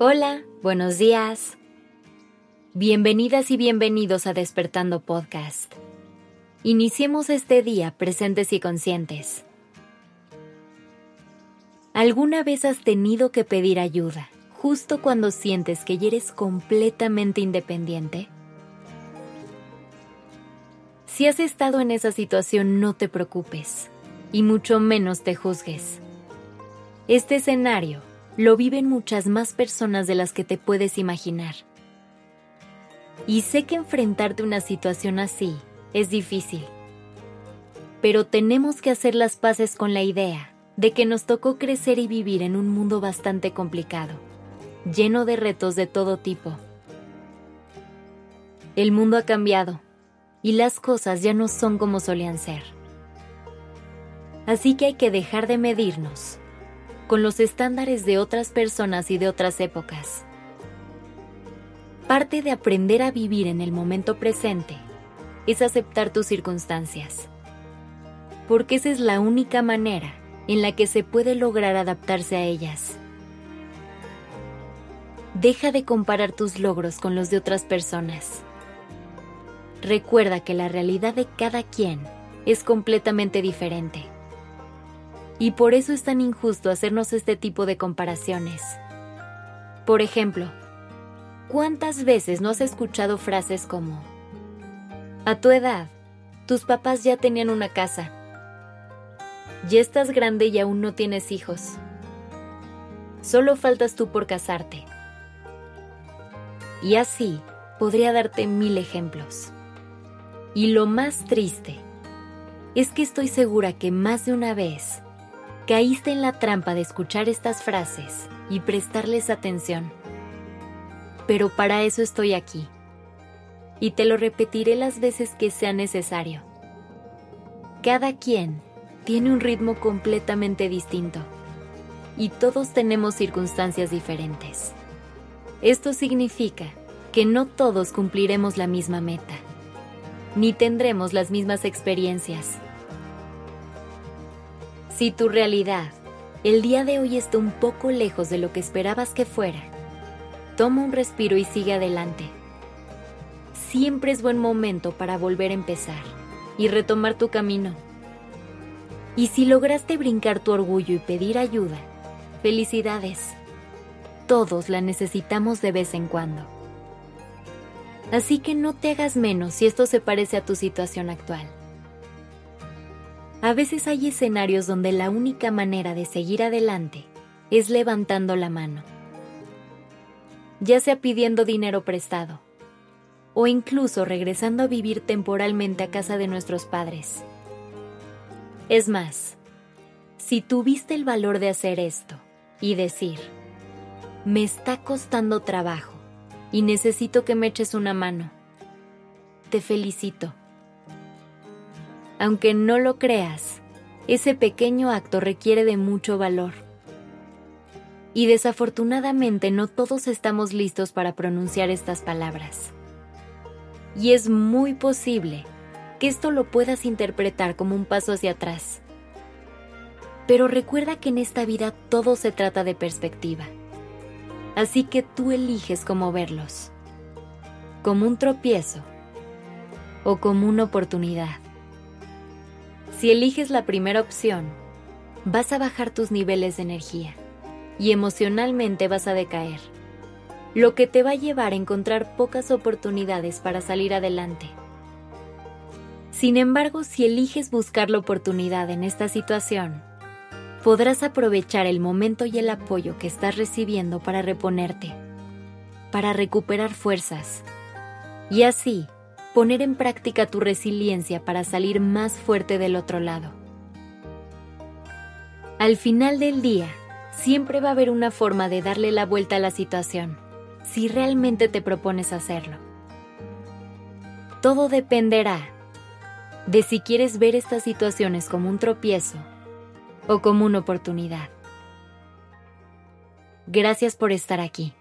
Hola, buenos días. Bienvenidas y bienvenidos a Despertando Podcast. Iniciemos este día presentes y conscientes. ¿Alguna vez has tenido que pedir ayuda justo cuando sientes que ya eres completamente independiente? Si has estado en esa situación, no te preocupes y mucho menos te juzgues. Este escenario lo viven muchas más personas de las que te puedes imaginar. Y sé que enfrentarte a una situación así es difícil. Pero tenemos que hacer las paces con la idea de que nos tocó crecer y vivir en un mundo bastante complicado, lleno de retos de todo tipo. El mundo ha cambiado y las cosas ya no son como solían ser. Así que hay que dejar de medirnos con los estándares de otras personas y de otras épocas. Parte de aprender a vivir en el momento presente es aceptar tus circunstancias, porque esa es la única manera en la que se puede lograr adaptarse a ellas. Deja de comparar tus logros con los de otras personas. Recuerda que la realidad de cada quien es completamente diferente. Y por eso es tan injusto hacernos este tipo de comparaciones. Por ejemplo, ¿cuántas veces no has escuchado frases como, a tu edad, tus papás ya tenían una casa, ya estás grande y aún no tienes hijos, solo faltas tú por casarte? Y así podría darte mil ejemplos. Y lo más triste es que estoy segura que más de una vez caíste en la trampa de escuchar estas frases y prestarles atención. Pero para eso estoy aquí. Y te lo repetiré las veces que sea necesario. Cada quien tiene un ritmo completamente distinto. Y todos tenemos circunstancias diferentes. Esto significa que no todos cumpliremos la misma meta, ni tendremos las mismas experiencias si tu realidad el día de hoy está un poco lejos de lo que esperabas que fuera, toma un respiro y sigue adelante. Siempre es buen momento para volver a empezar y retomar tu camino. Y si lograste brincar tu orgullo y pedir ayuda, felicidades. Todos la necesitamos de vez en cuando. Así que no te hagas menos si esto se parece a tu situación actual. A veces hay escenarios donde la única manera de seguir adelante es levantando la mano, ya sea pidiendo dinero prestado o incluso regresando a vivir temporalmente a casa de nuestros padres. Es más, si tuviste el valor de hacer esto y decir, me está costando trabajo y necesito que me eches una mano, te felicito aunque no lo creas, ese pequeño acto requiere de mucho valor. Y desafortunadamente no todos estamos listos para pronunciar estas palabras. Y es muy posible que esto lo puedas interpretar como un paso hacia atrás. Pero recuerda que en esta vida todo se trata de perspectiva. Así que tú eliges cómo verlos. Como un tropiezo o como una oportunidad. Si eliges la primera opción, vas a bajar tus niveles de energía y emocionalmente vas a decaer, lo que te va a llevar a encontrar pocas oportunidades para salir adelante. Sin embargo, si eliges buscar la oportunidad en esta situación, podrás aprovechar el momento y el apoyo que estás recibiendo para reponerte, para recuperar fuerzas y así poner en práctica tu resiliencia para salir más fuerte del otro lado. Al final del día, siempre va a haber una forma de darle la vuelta a la situación, si realmente te propones hacerlo. Todo dependerá de si quieres ver estas situaciones como un tropiezo o como una oportunidad. Gracias por estar aquí.